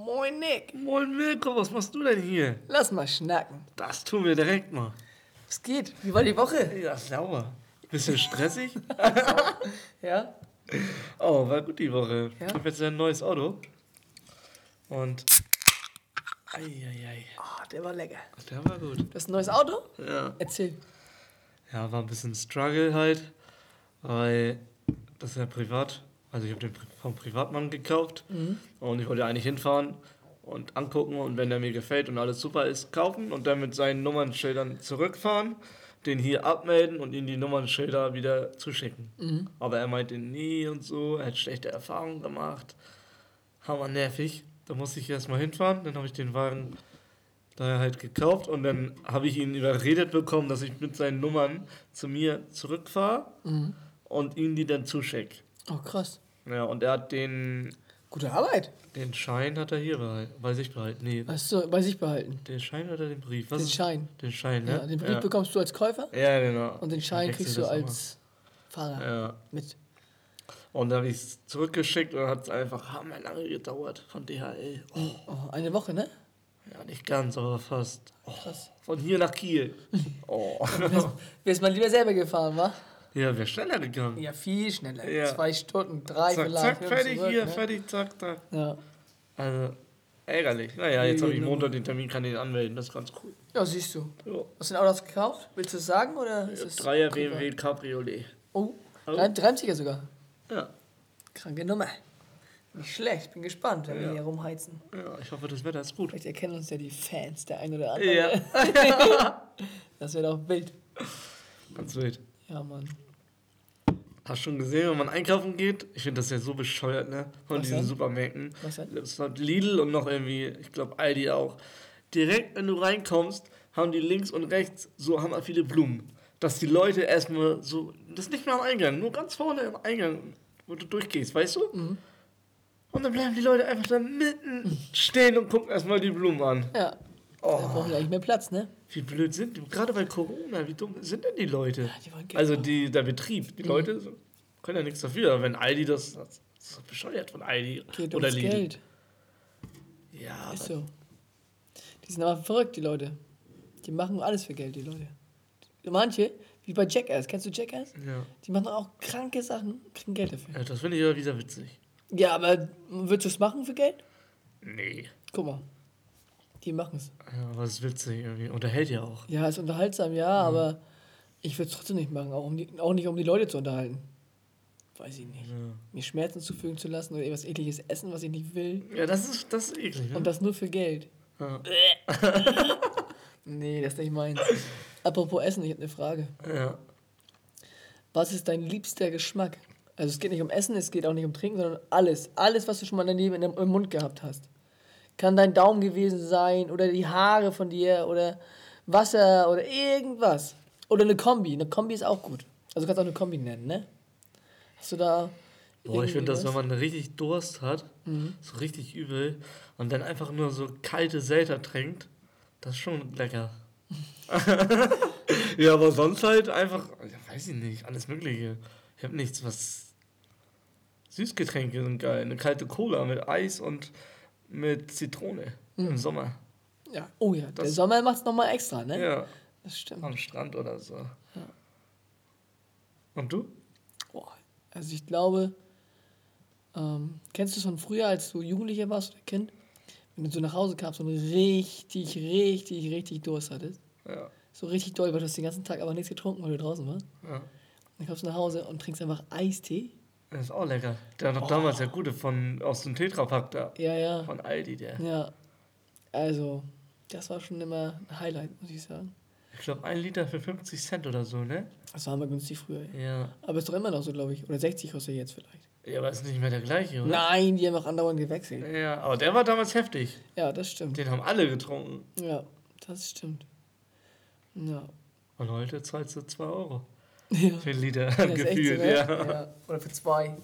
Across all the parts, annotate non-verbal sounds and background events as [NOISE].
Moin Nick. Moin Mirko, was machst du denn hier? Lass mal schnacken. Das tun wir direkt mal. Was geht? Wie war die Woche? Ja, sauer. Bisschen stressig? [LAUGHS] Ja? Oh, war gut die Woche. Ja? Ich habe jetzt ein neues Auto. Und. Eieiei. Ah, der war lecker. Der war gut. Du hast ein neues Auto? Ja. Erzähl. Ja, war ein bisschen Struggle halt. Weil das ist ja privat. Also ich habe den vom Privatmann gekauft. Und ich wollte eigentlich hinfahren und angucken. Und wenn der mir gefällt und alles super ist, kaufen. Und dann mit seinen Nummernschildern zurückfahren. Den hier abmelden und ihm die Nummernschilder wieder zuschicken. Aber er meinte nie und so. Er hat schlechte Erfahrungen gemacht. Hammer nervig. Da musste ich erstmal hinfahren. Dann habe ich den Wagen daher halt gekauft und dann habe ich ihn überredet bekommen, dass ich mit seinen Nummern zu mir zurückfahre und ihm die dann zuschicke. Oh, krass. Ja, und er hat den, Gute Arbeit. den Schein hat er hier behalten, bei sich behalten. Nee, Hast du bei sich behalten. den Schein oder den Brief? Was Den Schein. Den Schein, ne? Ja, den Brief ja. bekommst du als Käufer Ja, genau. und den Schein kriegst du das immer. als Fahrer Ja. mit. Und dann habe ich es zurückgeschickt und hat es einfach hammer lange gedauert von DHL. Oh, Oh, eine Woche, ne? ja, nicht ganz, aber fast. Oh, Krass. von hier nach Kiel. [LAUGHS] Oh. Wärst mal lieber selber gefahren, wa? Ja, wäre schneller gegangen. Ja, viel schneller. Ja. Zwei Stunden, drei Zack, vielleicht. zack, fertig zurück, hier, ne? fertig, zack, zack. Ja. Also, ärgerlich. Naja, jetzt habe ich. Montag den Termin, kann den anmelden, das ist ganz cool. ja, siehst du. Ja. Hast du ein Auto gekauft? Willst du es sagen oder ist es Dreier? BMW Cabriolet. Oh, Oh. 30er sogar. Ja, Kranke Nummer. Nicht schlecht, bin gespannt, wenn wir Ja. hier rumheizen. ja, ich hoffe, das Wetter ist gut. Vielleicht erkennen uns ja die Fans, der ein oder andere. Ja, [LAUGHS] Das wäre doch wild. ganz wild. Ja, Mann. Hast schon gesehen, wenn man einkaufen geht? Ich finde das ja so bescheuert, ne? Von Was diesen denn? Supermärkten. Was denn? Das hat Lidl und noch irgendwie, ich glaube Aldi auch. Direkt, wenn du reinkommst, haben die links und rechts so hammer viele Blumen. Dass die Leute erstmal so, das ist nicht mehr am Eingang, nur ganz vorne im Eingang, wo du durchgehst, weißt du? Mhm. Und dann bleiben die Leute einfach da mitten stehen und gucken erstmal die Blumen an. Ja. Oh. Da brauchen wir eigentlich mehr Platz, ne? Wie blöd sind die? Gerade bei Corona, wie dumm sind denn die Leute? die wollen Geld also die, der Betrieb, die Leute so, können ja nichts dafür. Aber wenn Aldi das, das ist doch bescheuert von Aldi Geht oder Lidl. Geld. Ja, Ist so. Die sind aber verrückt, die Leute. Die machen alles für Geld, die Leute. Manche, wie bei Jackass. Kennst du Jackass? ja. Die machen auch kranke Sachen, kriegen Geld dafür. ja, das finde ich aber wieder witzig. Ja, aber würdest du es machen für Geld? Nee. Guck mal. Die machen es. Ja, aber es ist witzig irgendwie. Unterhält ja auch. Ja, ist unterhaltsam, ja, aber ich würde es trotzdem nicht machen, auch, um die, auch nicht um die Leute zu unterhalten. Weiß ich nicht. Ja, Mir Schmerzen zufügen zu lassen oder irgendwas ekliges essen, was ich nicht will. ja das, ist, das ist eklig, ne? Und das nur für Geld. Ja. [LAUGHS] Nee, das ist nicht meins. Apropos Essen, ich habe eine Frage. ja. Was ist dein liebster Geschmack? Also es geht nicht um Essen, es geht auch nicht um Trinken, sondern alles. Alles, was du schon mal daneben im Mund gehabt hast. Kann dein Daumen gewesen sein oder die Haare von dir oder Wasser oder irgendwas. Oder eine Kombi. Eine Kombi ist auch gut. Also du kannst auch eine Kombi nennen, ne? Hast du da. Boah, ich finde das, wenn man richtig Durst hat, Mhm. so richtig übel, und dann einfach nur so kalte Selter trinkt, das ist schon lecker. [LAUGHS] ja, aber sonst halt einfach, ja, weiß ich nicht, alles Mögliche. Ich habe nichts, was. Süßgetränke sind geil. Eine kalte Cola mit Eis und mit Zitrone im Sommer. Ja. Oh ja, der Das- Sommer macht es nochmal extra, ne? Ja, Das stimmt. am Strand oder so. Und du? Boah, also ich glaube, ähm, kennst du es von früher, als du Jugendlicher warst oder Kind? Wenn du so nach Hause kamst und richtig, richtig, richtig Durst hattest. Ja. So richtig doll, weil du hast den ganzen Tag aber nichts getrunken, weil du draußen warst. ja. Dann kommst du nach Hause und trinkst einfach Eistee. Das ist auch lecker. Der hat doch damals der gute von aus dem Tetrapack da. Ja, ja. Von Aldi, der. Ja. Also, das war schon immer ein Highlight, muss ich sagen. Ich glaube, ein Liter für 50 Cent oder so, ne? Das war immer günstig früher. Ja. Ja. Aber ist doch immer noch so, glaube ich. Oder 60 kostet jetzt vielleicht. Ja, aber ist nicht mehr der gleiche, oder? Nein, die haben auch andauernd gewechselt. Ja, aber der war damals heftig. Ja, das stimmt. Den haben alle getrunken. Ja, das stimmt. Ja. Und heute zahlst du 2 Euro. Ja. Für Liter Ja, so, gefühlt, ne? ja. ja. Oder für zwei.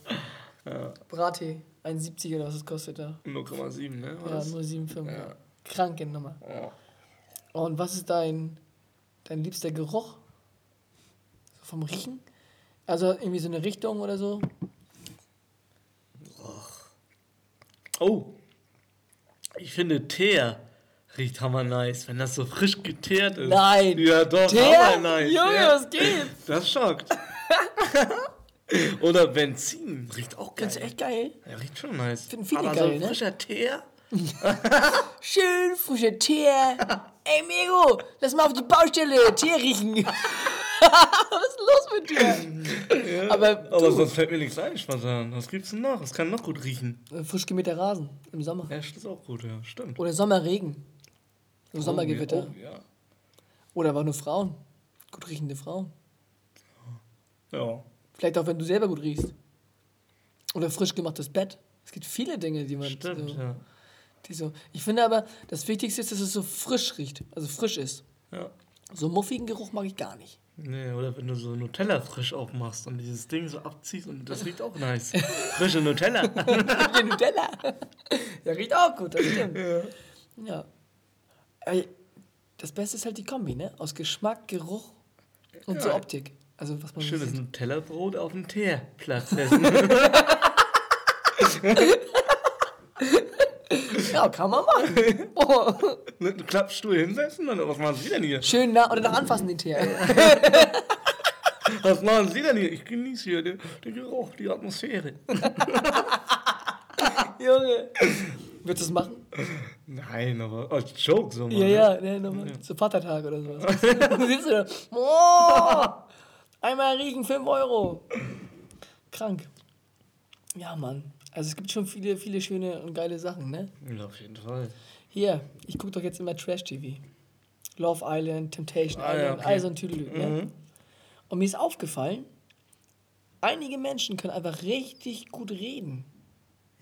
ja. Brattee, 1,70 oder was es kostet da. 0,7, ne? Ja, das? nur 7,5. Ja. Ja. Kranke Nummer. Ja. Und was ist dein, dein liebster Geruch? So vom Riechen? Also irgendwie so eine Richtung oder so? Oh. Ich finde Teer riecht hammer nice, wenn das so frisch geteert ist. Nein. Ja, doch, Teer? hammer nice. Junge, ja. was geht? Das schockt. [LAUGHS] Oder Benzin riecht auch geil. Das ist echt geil. Ja, riecht schon nice. Finden viele Aber geil, so ne? frischer Teer? [LAUGHS] Schön frischer Teer. Ey, Mego, lass mal auf die Baustelle Teer riechen. [LAUGHS] was ist los mit dir? Aber, Aber du, sonst fällt mir nichts ein, spontan. Was gibt's denn noch? Was kann noch gut riechen? frisch gemähter Rasen im Sommer. Ja, das ist auch gut, ja, stimmt. Oder Sommerregen. So Sommergewitter. Oh, ja. Oder aber nur Frauen. Gut riechende Frauen. Ja. Vielleicht auch, wenn du selber gut riechst. Oder frisch gemachtes Bett. Es gibt viele Dinge, die man Stimmt, so, ja. die so. Ich finde aber, das Wichtigste ist, dass es so frisch riecht. Also frisch ist. ja. So muffigen Geruch mag ich gar nicht. Nee, oder wenn du so Nutella frisch aufmachst und dieses Ding so abziehst und das riecht auch nice. [LAUGHS] Frische Nutella. Die Nutella. [LAUGHS] ja, riecht auch gut, das stimmt. Ja. Ey, Das Beste ist halt die Kombi, ne? Aus Geschmack, Geruch und so Ja. Optik. Also was man so Schönes. Nutella-Brot auf dem Teerplatz essen. [LAUGHS] Ja, kann man machen. Oh. Mit einem Klappstuhl hinsetzen? Oder was machen Sie denn hier? Schön nah oder nach anfassen den Tee. [LAUGHS] Was machen Sie denn hier? Ich genieße hier den, den Geruch, die Atmosphäre. [LAUGHS] Junge. Würdest du es machen? Nein, aber als Joke so, Mann. Ja, ja, ne, nochmal. Zu Vatertag oder sowas. [LAUGHS] du sitzt da. Boah, einmal riechen, 5 Euro. Krank. Ja, Mann. Also es gibt schon viele, viele schöne und geile Sachen, ne? Ja, auf jeden Fall. Hier, ich gucke doch jetzt immer Trash-TV. Love Island, Temptation Ah, ja, Island, okay. all so ein Tüdelü, ne? Mhm. Und mir ist aufgefallen, einige Menschen können einfach richtig gut reden.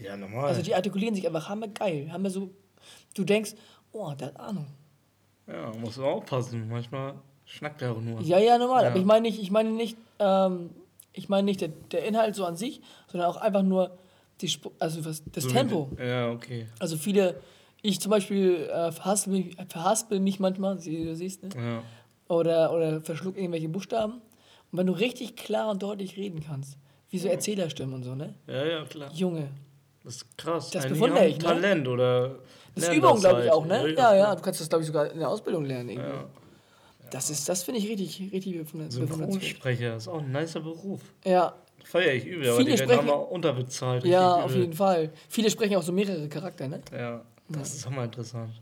Ja, normal. Also die artikulieren sich einfach hammergeil. Haben wir so, du denkst, oh, der hat Ahnung. ja, muss man aufpassen. Manchmal schnackt er auch nur. Ja, ja, normal. Ja. Aber ich meine nicht, ich meine nicht, ähm, ich meine nicht der, der Inhalt so an sich, sondern auch einfach nur die, Sp also was, das So Tempo. die- Ja, okay. Also viele, ich zum Beispiel äh, verhaspel, mich, verhaspel mich manchmal, wie du siehst, ne? Ja. Oder, oder verschluck irgendwelche Buchstaben. Und wenn du richtig klar und deutlich reden kannst, wie so Erzählerstimmen und so, ne? ja, ja, klar. Junge, Das ist krass. Das Einige bewundere ich, ne? Talent oder. das ist Übung, glaube ich, halt. auch, ne? Ja, ja, du kannst das, glaube ich, sogar in der Ausbildung lernen. Irgendwie. Ja. Das ist, das finde ich richtig, richtig bewundernswert. Synchronsprecher ist auch ein nicer Beruf. Ja, Feier ich übel, aber Viele die werden sprechen- auch unterbezahlt. ja, auf jeden Fall. Viele sprechen auch so mehrere Charakter, ne? Ja, das ist auch mal interessant.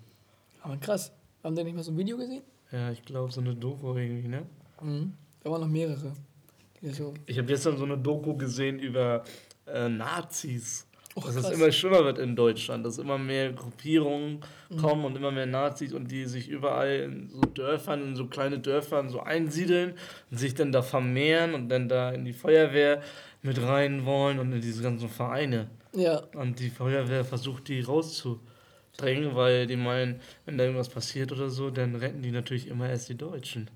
Aber krass. Haben die nicht mal so ein Video gesehen? Ja, ich glaube, so eine Doku irgendwie, ne? Mhm. Da waren noch mehrere. So. Ich habe gestern so eine Doku gesehen über äh, Nazis. Och, dass es krass. immer schlimmer wird in Deutschland, dass immer mehr Gruppierungen Mhm. kommen und immer mehr Nazis und die sich überall in so Dörfern, in so kleine Dörfern so einsiedeln und sich dann da vermehren und dann da in die Feuerwehr mit rein wollen und in diese ganzen Vereine. Ja, Und die Feuerwehr versucht, die rauszudrängen, weil die meinen, wenn da irgendwas passiert oder so, dann retten die natürlich immer erst die Deutschen.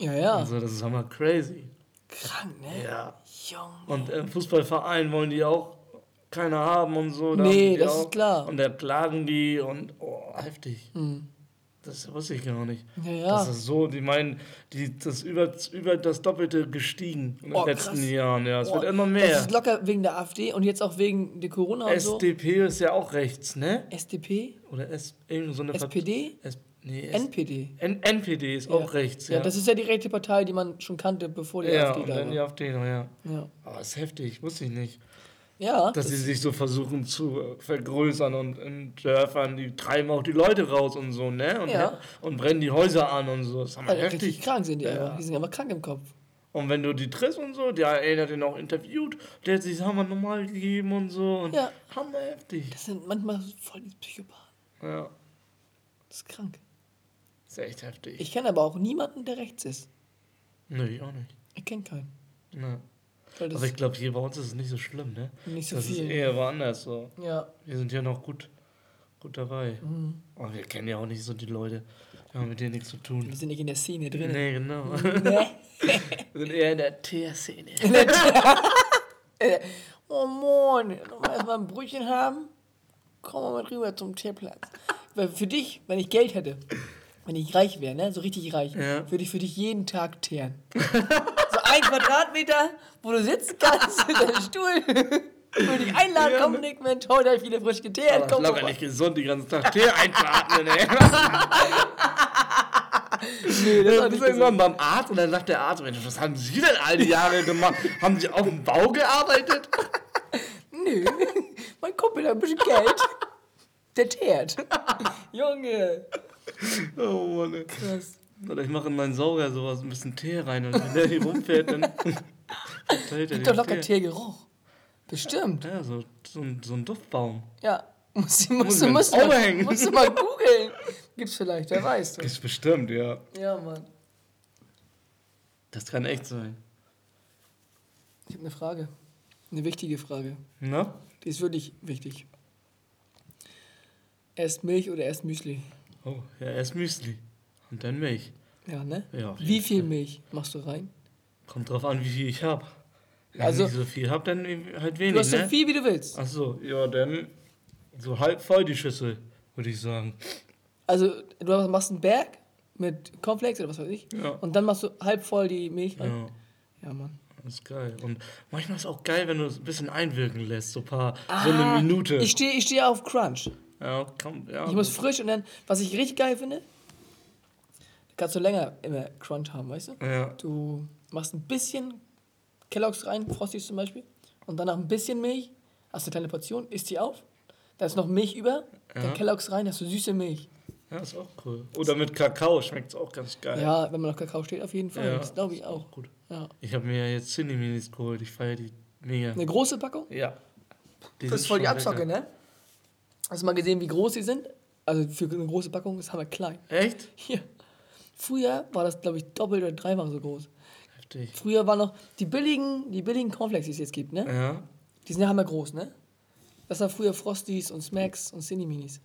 ja, ja. Also das ist hammer crazy. Krank, ne? Ja. Junge. Und im Fußballverein wollen die auch keiner haben und so. Nee, die das auch. ist klar. Und da klagen die und oh, heftig. Mhm. Das wusste ich gar nicht. Ja, ja. Das ist so, die meinen, die, das ist über, über das Doppelte gestiegen in den Oh, letzten krass. Jahren. Ja, es Boah, wird immer Das mehr. ist locker wegen der AfD und jetzt auch wegen der Corona und so. SDP ist ja auch rechts, ne? SDP? Oder S, irgend so eine SPD? S, nee, S, NPD. N, NPD ist Ja. auch rechts, Ja. ja. das ist ja die rechte Partei, die man schon kannte, bevor die ja, AfD da dann die war. AfD ja. Ja, Aber ist heftig, wusste ich nicht. Ja Dass das, sie sich so versuchen zu vergrößern und in Dörfern, die treiben auch die Leute raus und so, ne? Und, Ja. und brennen die Häuser an und so. Das ist hammer also richtig heftig. krank sind die Ja. einfach. Die sind aber krank im Kopf. Und wenn du die triffst und so, der eine hat den auch interviewt, der hat sich das hammer normal gegeben und so. Und Ja. Hammer heftig. Das sind manchmal voll die Psychopathen. Ja, Das ist krank. ist echt heftig. Ich kenne aber auch niemanden, der rechts ist. Nö, ich auch nicht. Ich kenne keinen. Ne. Das Aber ich glaube, hier bei uns ist es nicht so schlimm, ne? nicht so das viel. ist eher woanders so. ja. Wir sind ja noch gut, gut dabei. Mhm. Aber wir kennen ja auch nicht so die Leute. Wir haben mit denen nichts zu tun. Wir sind nicht in der Szene drin. Nee, genau. [LAUGHS] Wir sind eher in der Teerszene. [LAUGHS] Oh Mann, erstmal ein Brötchen haben? Komm mal mit rüber zum Tierplatz. Weil für dich, wenn ich Geld hätte, wenn ich reich wäre, ne, so richtig reich, Ja. würde ich für dich jeden Tag teeren. [LAUGHS] ein Quadratmeter, wo du sitzen kannst in deinem Stuhl. Würde ich einladen, komm, Nick, Mensch, heute habe ich wieder frisch geteert, Aber locker nicht gesund, die ganze Tag Tee einzuatmen, ey. [LAUGHS] Nee, das ist Du bist gesund. irgendwann beim Arzt und dann sagt der Arzt, Mensch, was haben Sie denn all die Jahre gemacht? haben Sie auf dem Bau gearbeitet? Nö, mein Kumpel hat ein bisschen Geld. Der teert. [LAUGHS] Junge. Oh Mann. Krass. Oder ich mache in meinen Sauger sowas, ein bisschen Tee rein und wenn der hier rumfährt, dann [LAUGHS] verteilt er Gibt doch locker Tee. Teergeruch. Bestimmt. Ja, so, so, ein, so ein Duftbaum. Ja. [LAUGHS] Muss, Muss muss, man muss, ins Auge mal, musst du mal [LAUGHS] googeln. Gibt's vielleicht, wer weiß. Du. Ist bestimmt, ja. Ja, Mann. Das kann echt sein. Ich habe eine Frage. Eine wichtige Frage. Na? Die ist wirklich wichtig. Erst Milch oder erst Müsli? Oh, ja, erst Müsli. Und dann Milch. Ja, ne? Ja, Wie viel Milch machst du rein? Kommt drauf an, wie viel ich habe. Wenn Also- ich so viel habe, dann halt wenig, Du hast so ne? viel, wie du willst. Ach so, ja, dann so halb voll die Schüssel, würde ich sagen. Also, du machst einen Berg mit Cornflakes oder was weiß ich. Ja. Und dann machst du halb voll die Milch rein. Ja, Ja, Mann. das ist geil. Und manchmal ist es auch geil, wenn du es ein bisschen einwirken lässt, so ein paar, so eine Minute. Ah, Ich stehe ich steh auf Crunch. ja, komm, ja. Ich muss frisch und dann, was ich richtig geil finde, kannst du länger immer Crunch haben, weißt du? ja, Du machst ein bisschen Kelloggs rein, Frosties zum Beispiel, und danach ein bisschen Milch, hast eine kleine Portion, isst die auf, da ist noch Milch über, dann Ja. Kelloggs rein, hast du süße Milch. ja, ist auch cool. Oder mit Kakao schmeckt es auch ganz geil. Ja, wenn man noch Kakao steht, auf jeden Fall, Ja. das glaube ich auch. Gut. Ja. Ich habe mir ja jetzt Cindy Minis geholt, ich feiere die mega. Eine große Packung? Ja. Die Das ist voll die Abzocke, ne? Hast du mal gesehen, wie groß die sind? Also für eine große Packung ist hammer klein. Echt? Hier. Früher war das, glaube ich, doppelt oder dreifach so groß. Heftig. Früher waren noch die billigen, die billigen Cornflakes, die es jetzt gibt, ne? Ja. Die sind ja hammer groß, ne? Das war früher Frosties und Smacks und Cindy Minis.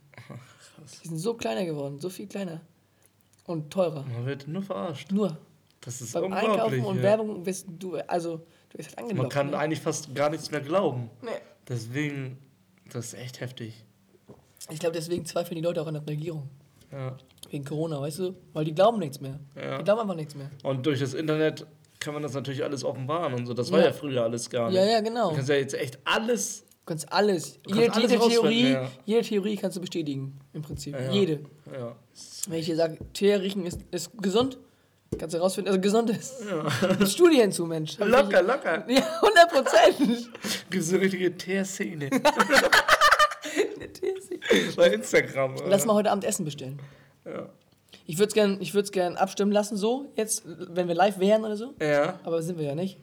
Die sind so kleiner geworden, so viel kleiner. Und teurer. Man wird nur verarscht. Nur. Das ist Beim unglaublich. Einkaufen und ja. Werbung wirst du, also, du wirst halt Man angelockt. kann ne? eigentlich fast gar nichts mehr glauben. Nee. Deswegen, das ist echt heftig. Ich glaube, deswegen zweifeln die Leute auch an der Regierung. Ja. Wegen Corona, weißt du? Weil die glauben nichts mehr. Ja. Die glauben einfach nichts mehr. Und durch das Internet kann man das natürlich alles offenbaren und so. Das war Ja. ja, früher alles gar nicht. Ja, ja, genau. Du kannst ja jetzt echt alles. Du kannst alles. kannst jede, alles jede, Theorie, ja. jede Theorie kannst du bestätigen, im Prinzip. Ja. Jede. Wenn ich dir sage, Tee riechen ist, ist gesund, kannst du herausfinden, es gesund ist. [LAUGHS] Studien zu, Mensch. Hab [LAUGHS] ich Locker, locker. [LAUGHS] Ja, 100 Prozent. Gibt so eine richtige Teerszene. Bei Instagram. Oder? Lass mal heute Abend Essen bestellen. Ja. Ich würde es gerne gern abstimmen lassen, so, jetzt, wenn wir live wären oder so. ja. Aber sind wir ja nicht.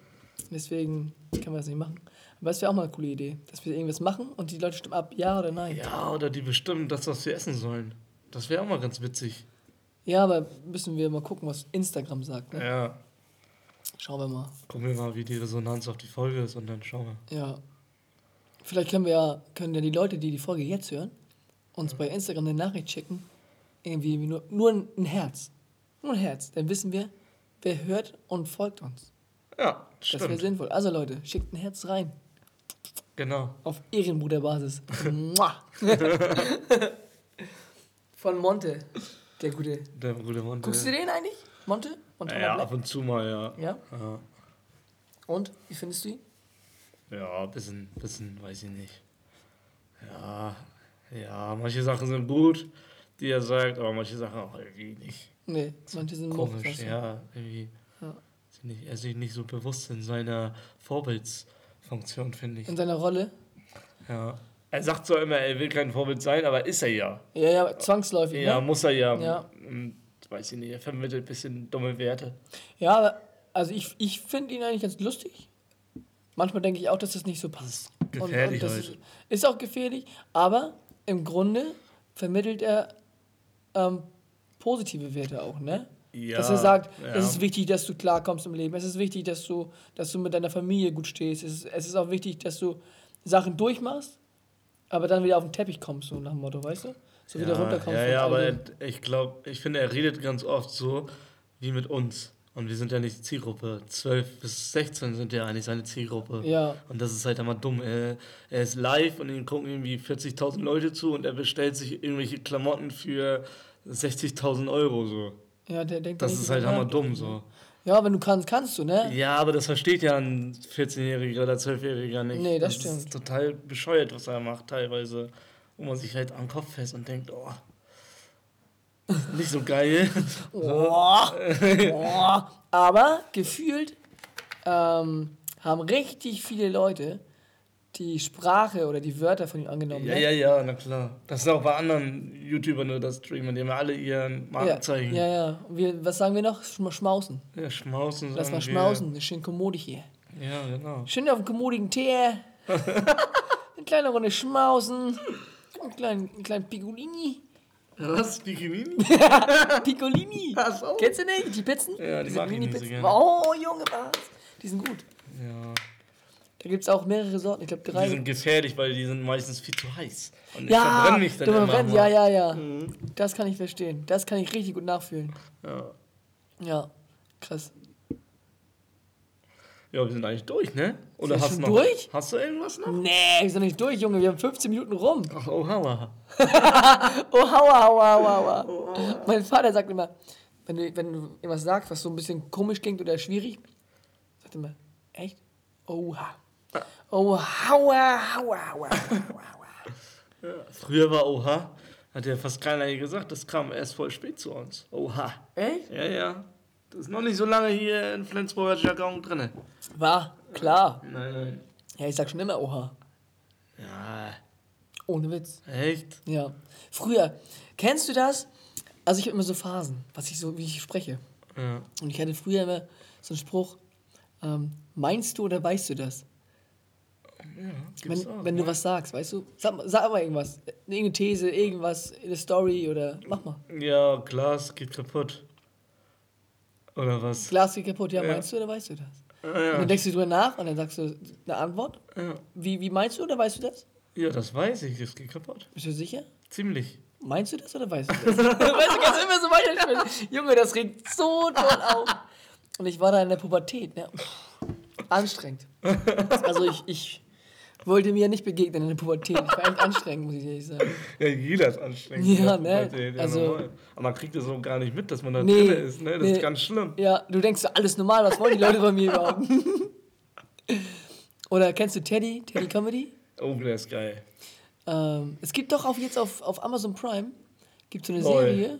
Deswegen können wir das nicht machen. Aber das wäre auch mal eine coole Idee, dass wir irgendwas machen und die Leute stimmen ab, ja oder nein. Ja, oder die bestimmen das, was wir essen sollen. Das wäre auch mal ganz witzig. Ja, aber müssen wir mal gucken, was Instagram sagt. Ne? Ja. Schauen wir mal. Gucken wir mal, wie die Resonanz auf die Folge ist und dann schauen wir. Ja. Vielleicht können wir ja, können ja die Leute, die die Folge jetzt hören, uns bei Instagram eine Nachricht schicken. Irgendwie nur, nur ein- Herz. Nur ein Herz. Dann wissen wir, wer hört und folgt uns. Ja, Das wäre stimmt. sinnvoll. Also Leute, schickt ein Herz rein. Genau. Auf Ehrenbruderbasis. [LAUGHS] [LAUGHS] Von Monte. Der gute. Der gute Mann. Guckst du den eigentlich? Monte? Montana Ja, ab und zu mal, ja. Ja? Ja, Und? Wie findest du ihn? ja bisschen, bisschen, weiß ich nicht. Ja, ja, manche Sachen sind gut, die er sagt, aber manche Sachen auch irgendwie nicht. Nee, manche sind. Komisch, ja, irgendwie. Ja. Er ist sich nicht so bewusst in seiner Vorbildsfunktion, finde ich. In seiner Rolle. Ja. Er sagt zwar immer, er will kein Vorbild sein, aber ist er ja. Ja, ja, zwangsläufig. Ja, ne? muss er ja. Ja. Und, weiß ich nicht, er vermittelt ein bisschen dumme Werte. Ja, aber also ich, ich finde ihn eigentlich ganz lustig. Manchmal denke ich auch, dass das nicht so passt. gefährlich das halt. ist, ist auch gefährlich, aber im Grunde vermittelt er ähm, positive Werte auch, ne? Ja, dass er sagt, ja. es ist wichtig, dass du klarkommst im Leben. Es ist wichtig, dass du, dass du mit deiner Familie gut stehst. Es ist, es ist auch wichtig, dass du Sachen durchmachst, aber dann wieder auf den Teppich kommst, so nach dem Motto, weißt du? So wieder ja, runterkommst. Ja, ja, aber er, ich glaube, ich finde, er redet ganz oft so wie mit uns. Und wir sind ja nicht die Zielgruppe. 12 bis 16 sind ja eigentlich seine Zielgruppe. Ja, Und das ist halt immer dumm. Er, er ist live und ihm gucken irgendwie 40.000 Leute zu und er bestellt sich irgendwelche Klamotten für 60.000 Euro so. ja, der denkt Das ist halt hammer nach. dumm so. Ja, wenn du kannst, kannst du, ne? Ja, aber das versteht ja ein 14-Jähriger oder 12-Jähriger nicht. Nee, das Ist stimmt. total bescheuert, was er macht, teilweise. Wo man sich halt am Kopf fest und denkt, oh. [LAUGHS] Nicht so geil. Boah. Boah. Aber gefühlt ähm, haben richtig viele Leute die Sprache oder die Wörter von ihm angenommen. Ja, ne? ja, ja, na klar. Das ist auch bei anderen YouTubern oder Streamern, die haben ja alle ihren ja, Markenzeichen. ja, ja. Und Wir, was sagen wir noch? Schm- Schmausen. Ja, Schmausen. Lass mal wir. schmausen. Eine schöne Kommode hier. Ja, genau. Schön auf dem kommodigen Tee. [LAUGHS] Eine kleine Runde schmausen. Einen kleinen, einen kleinen Piccolini. Was? [LAUGHS] Piccolini. Ach so. Kennst du nicht? Die Pizzen? Ja, die Diese ich so Mini-Pizzen. gerne. Oh, Junge, was? Die sind gut. Ja. Da gibt es auch mehrere Sorten. Ich glaube, Die drei. sind gefährlich, weil die sind meistens viel zu heiß. Und ich ja, verbrenne mich dann immer. ja, ja, ja. Mhm. Das kann ich verstehen. Das kann ich richtig gut nachfühlen. ja. Ja, krass. Ja, wir sind eigentlich durch, ne? Oder hast noch, durch? Hast du irgendwas noch? Nee, wir sind nicht durch, Junge. Wir haben 15 Minuten rum. Ach, oh, hauer. [LAUGHS] Oh, aua, aua, aua, aua. Mein Vater sagt immer, wenn du, wenn du irgendwas sagst, was so ein bisschen komisch klingt oder schwierig, sagt er immer, echt? Oha. Oh, haua, haua, haua, haua. Früher war Oha, hat ja fast keiner hier gesagt, das kam erst voll spät zu uns. Oha. Echt? Ja, ja. Das ist noch nicht so lange hier in Flensburger Jargon drin. War, klar. Nein, nein. Ja, ich sag schon immer Oha. Ja, Ohne Witz. echt? Ja. Früher, kennst du das? Also ich habe immer so Phasen, was ich so, wie ich spreche. Ja. Und ich hatte früher immer so einen Spruch, ähm, meinst du oder weißt du das? Gibt's Wenn, auch, wenn du was sagst, weißt du? Sag, mal- sag mal irgendwas. Irgendeine These, irgendwas, eine Story oder mach mal. Ja, Glas geht kaputt. Oder was? Glas geht kaputt, ja, Ja. meinst du oder weißt du das? Ja, Und ja. dann denkst du drüber nach und dann sagst du eine Antwort. ja. Wie, wie meinst du oder weißt du das? ja, das weiß ich, das geht kaputt. Bist du sicher? Ziemlich. Meinst du das oder weißt du das? [LAUGHS] weißt du, kannst immer so weiterspielen. Junge, das regt so toll auf. Und ich war da in der Pubertät, ne? Anstrengend. Also ich, ich wollte mir nicht begegnen in der Pubertät. Ich war echt anstrengend, muss ich ehrlich sagen. Ja, jeder ist anstrengend. Ja, ne? Pubertät, ja, Also- normal. Aber man kriegt das auch gar nicht mit, dass man da Nee, drin ist, ne? Das nee. ist ganz schlimm. Ja, du denkst alles normal, was wollen die Leute von mir überhaupt? [LAUGHS] Oder kennst du Teddy, Teddy Comedy? Oh, der ist geil. Ähm, es gibt doch auch jetzt auf, auf Amazon Prime, gibt so eine Lol. Serie.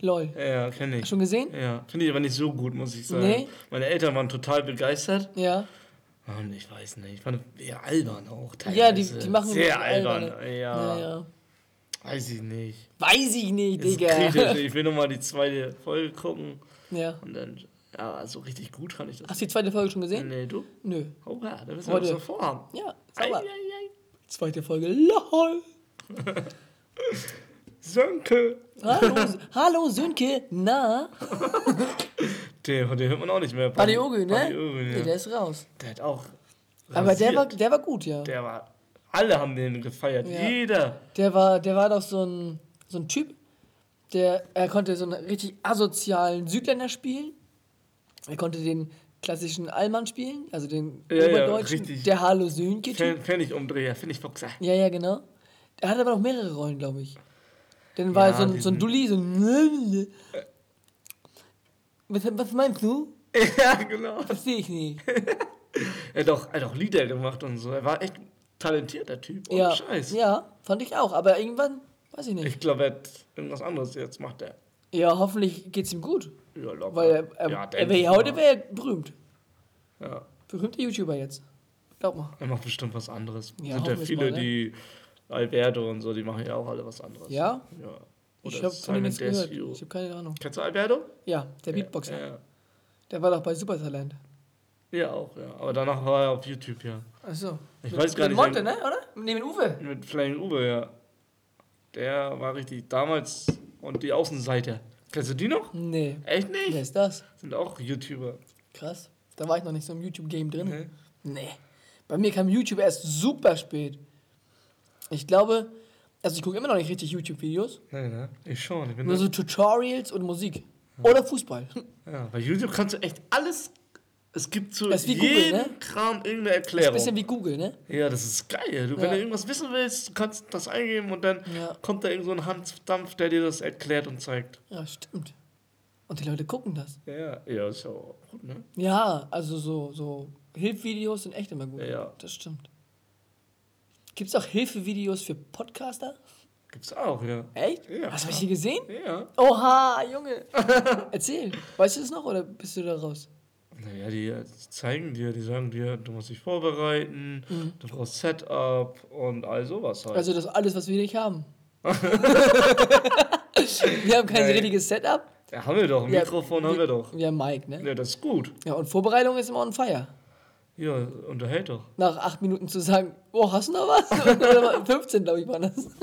LOL. Ja, ja, kenn ich. Schon gesehen? Ja, finde ich aber nicht so gut, muss ich sagen. Nee? Meine Eltern waren total begeistert. Ja. Und ich weiß nicht, ich fand eher albern auch teilweise. Ja, die, die machen Sehr albern. alberne- Ja, ja, weiß ich nicht. Weiß ich nicht, Digga. kritisch. [LAUGHS] Ich will nochmal die zweite Folge gucken. Ja. Und dann, ja, so richtig gut fand ich das. Hast du die zweite Folge schon gesehen? Nee, du? Nö. Oh ja, da müssen wir was noch vorhaben. Ja, Ei, sauber. ei, ei. Zweite Folge. LOL. [LAUGHS] Sönke. Hallo, hallo Sönke. Na? [LAUGHS] Den, den hört man auch nicht mehr. Paddy Ogü, ne? Paddy Ogü, Nee, ja. der ist raus. Der hat auch. Aber der war, rasiert. der war gut, ja. Der war. Alle haben den gefeiert. Ja. Jeder. Der war, der war doch so ein, so ein Typ, der, er konnte so einen richtig asozialen Südländer spielen. Er konnte den klassischen Allmann spielen, also den Ja, ja, Oberdeutschen, richtig. der Hallo Sönke. Fan- Pfennigumdreher, finde ich Boxer. Ja, ja, genau. Er hatte aber noch mehrere Rollen, glaube ich. Dann war Ja, er so ein, so ein Dulli, so ein. Was, was meinst du? [LAUGHS] ja, genau. Verstehe ich nicht. [LAUGHS] Er hat, auch, er hat auch Lieder gemacht und so. Er war echt talentierter Typ. Ohne ja, Scheiß. ja, fand ich auch. Aber irgendwann, weiß ich nicht. Ich glaube, er hat irgendwas anderes jetzt macht er. Ja, hoffentlich geht's ihm gut. Ja, locker. Weil er, er, ja, er wär, heute wäre er berühmt. Ja, Berühmter YouTuber jetzt. Glaub mal. er macht bestimmt was anderes. Ja, Sind ja viele, mal, ne? die Alberto und so, die machen ja auch alle was anderes. Ja? Ja. Ich Oder habe von nichts gehört. Desue. Ich habe keine Ahnung. Kennst du Alberto? Ja, der Beatboxer. Ja, Der war doch bei Supertalent. ja, auch, ja. Aber danach war er auf YouTube, ja. Achso. Ich mit, weiß gar mit nicht, Monte, ne? Oder? Mit Uwe. Mit Flying Uwe, ja. Der war richtig damals und die Außenseiter. Kennst du die noch? Nee. Echt nicht? Wer ist das? Sind auch YouTuber. Krass. Da war ich noch nicht so im YouTube-Game drin. Nee. Nee. Bei mir kam YouTube erst super spät. Ich glaube, also ich gucke immer noch nicht richtig YouTube-Videos. Nee, ne? Ich schon. Ich bin Nur so Tutorials und Musik. Oder Fußball. [LAUGHS] ja, bei YouTube kannst du echt alles. Es gibt zu Das ist wie Google, ne? Kram irgendeine Das ist ein Erklärung. bisschen wie Google, ne? ja, das ist geil. Du, wenn Ja. du irgendwas wissen willst, du kannst das eingeben und dann Ja. kommt da irgend so ein der dir das erklärt und zeigt. Ja, stimmt. Und die Leute gucken das. Ja, ja, ist ja auch gut, ne? Ja, also so, so Hilfvideos sind echt immer gut. Ja. Das stimmt. Gibt es auch Hilfevideos für Podcaster? Gibt's auch, ja. Echt? Ja. Hast du welche gesehen? Ja. Oha, Junge. [LAUGHS] Erzähl. Weißt du das noch oder bist du da raus? Naja, die zeigen dir, die sagen dir, du musst dich vorbereiten, du brauchst Setup und all sowas halt. Mhm. Also das ist alles, was wir nicht haben. [LAUGHS] wir haben kein Nein. richtiges Setup. ja, haben wir doch, ein Ja, Mikrofon haben wir doch. Wir haben Mike, ne? Ja, das ist gut. Ja, und Vorbereitung ist immer on fire. Ja, unterhält doch. Nach acht Minuten zu sagen, oh, hast du noch was? [LAUGHS] Oder 15, glaube ich, war das. [LAUGHS]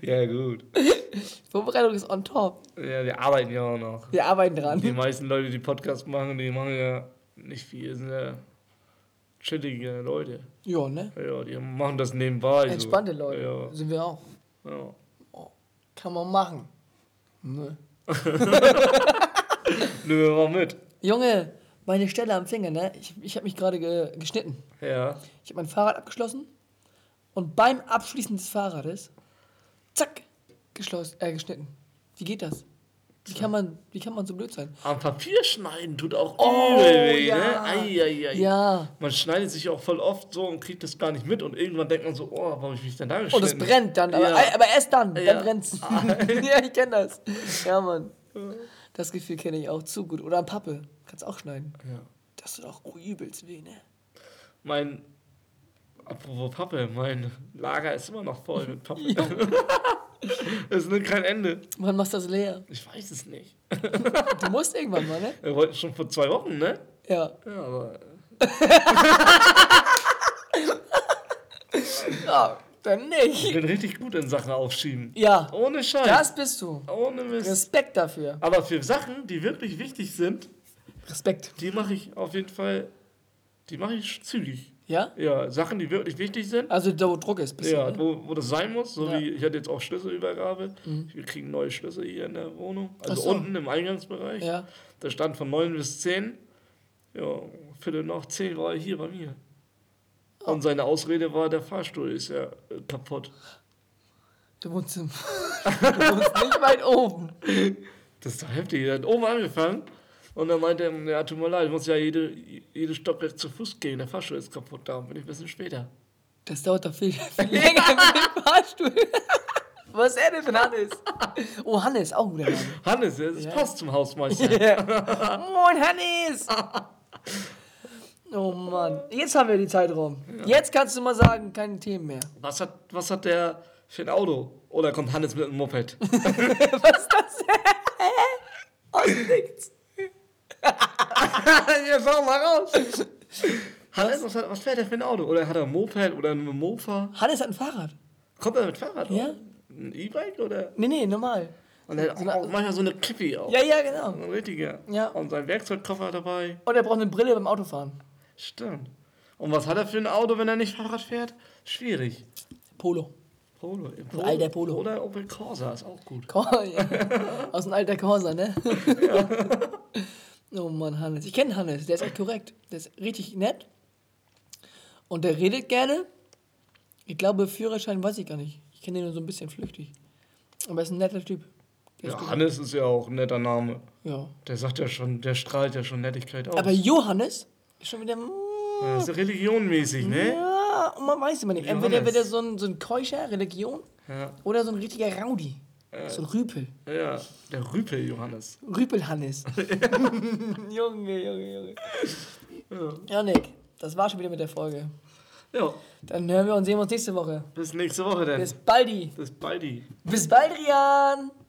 Ja, gut. [LAUGHS] Vorbereitung ist on top. Ja, wir arbeiten ja auch noch. Wir arbeiten dran. Die meisten Leute, die Podcast machen, die machen ja nicht viel, sind ja chillige Leute. Ja, ne? Ja, die machen das nebenbei. so. Entspannte Leute. Ja, Sind wir auch. ja. Kann man machen. Ne? Nehmen wir mal mit. Junge, meine Stelle am Finger, ne? Ich, ich habe mich gerade ge geschnitten. Ja. Ich habe mein Fahrrad abgeschlossen und beim Abschließen des Fahrrades, zack, geschlossen, äh, geschnitten. Wie geht das? Wie kann man, wie kann man so blöd sein? Am Papier schneiden tut auch Oh, übel weh, ja. ne? Ei, ei, ei. Ja. Man schneidet sich auch voll oft so und kriegt das gar nicht mit und irgendwann denkt man so, oh, warum hab ich mich denn da Und geschnitten? es brennt dann, aber, Ja. aber erst dann, Ja. dann brennt's. [LAUGHS] ja, ich kenne das. Ja, Mann. Das Gefühl kenne ich auch zu gut. Oder am Pappe. Kannst auch schneiden. Ja. Das tut auch übelst weh, ne? Mein, apropos Pappe, mein Lager ist immer noch voll mit Pappe. [LAUGHS] [LAUGHS] Es nimmt kein Ende. Wann machst du das leer? Ich weiß es nicht. [LAUGHS] Du musst irgendwann mal, ne? Wir wollten schon vor zwei Wochen, ne? Ja. Ja, aber Ja, dann ich nicht. bin richtig gut in Sachen aufschieben. Ja, Ohne Scheiß. das bist du. Ohne Mist. Respekt dafür. Aber für Sachen, die wirklich wichtig sind, Respekt. die mache ich auf jeden Fall, die mache ich zügig. Ja? Ja, Sachen, die wirklich wichtig sind. Also, da wo Druck ist, bisschen. Ja, ne? wo, wo das sein muss, so Ja. wie ich hatte jetzt auch Schlüsselübergabe. Wir kriegen neue Schlüssel hier in der Wohnung. Also so. unten im Eingangsbereich. Ja. Da stand von 9 bis 10. Ja, Viertel nach 10 war er hier bei mir. Und seine Ausrede war, der Fahrstuhl ist ja äh, kaputt. Du wohnst, im [LAUGHS] du wohnst nicht weit oben. Das ist doch heftig. Er hat oben angefangen und dann meinte er, ja, tut mir leid, ich muss ja jede, jede Stockwerk zu Fuß gehen. Der Fahrstuhl ist kaputt, darum bin ich ein bisschen später. Das dauert doch viel, viel länger mit dem Fahrstuhl. [LAUGHS] Was ist er denn für ein Hannes? Oh, Hannes, auch guter Name. Hannes, das Ja. passt zum Hausmeister. [LAUGHS] Moin, Hannes! Oh Mann. Jetzt haben wir die Zeit rum. Jetzt kannst du mal sagen, keine Themen mehr. Was, hat, was hat der für ein Auto? Oder kommt Hannes mit einem Moped? [LAUGHS] Was ist das? Aus dem Nichts. [LAUGHS] Jetzt hau mal raus. Hannes, was, hat, was fährt er für ein Auto? Oder hat er ein Moped oder ein Mofa? Hannes hat ein Fahrrad. Kommt er mit Fahrrad? Ja. auch? Ein E-Bike oder? Nee, nee, normal. Und er hat auch manchmal so eine Clippy auch. Ja, ja, genau. Ein richtiger. Ja. Und sein Werkzeugkoffer dabei. Und er braucht eine Brille beim Autofahren. Stimmt. Und was hat er für ein Auto, wenn er nicht Fahrrad fährt? Schwierig. Polo. Polo. Polo. alter Polo. Oder Opel Corsa ist auch gut. Cor [LAUGHS] ja. Aus dem alter Corsa, ne? [LAUGHS] oh Mann, Hannes. Ich kenne Hannes, der ist echt korrekt. Der ist richtig nett. Und der redet gerne. Ich glaube, Führerschein weiß ich gar nicht. Ich kenne ihn nur so ein bisschen flüchtig. Aber er ist ein netter Typ. Ist Ja, gut. Hannes ist ja auch ein netter Name. ja. Der sagt ja schon, der strahlt ja schon Nettigkeit aus. Aber Johannes ist schon wieder. Ja, ist ja religionmäßig, ne? Ja, man weiß immer nicht. Entweder wird er so ein, so ein Keuscher, Religion, Ja. oder so ein richtiger Rowdy. So ein Rüpel. Ja, der Rüpel Johannes. Rüpel-Hannes. [LAUGHS] [LAUGHS] Junge, Junge, Junge. Ja, Nick, das war schon wieder mit der Folge. Ja, Dann hören wir und sehen wir uns nächste Woche. bis nächste Woche dann. Bis baldi. bis baldi. Bis bald, Rian.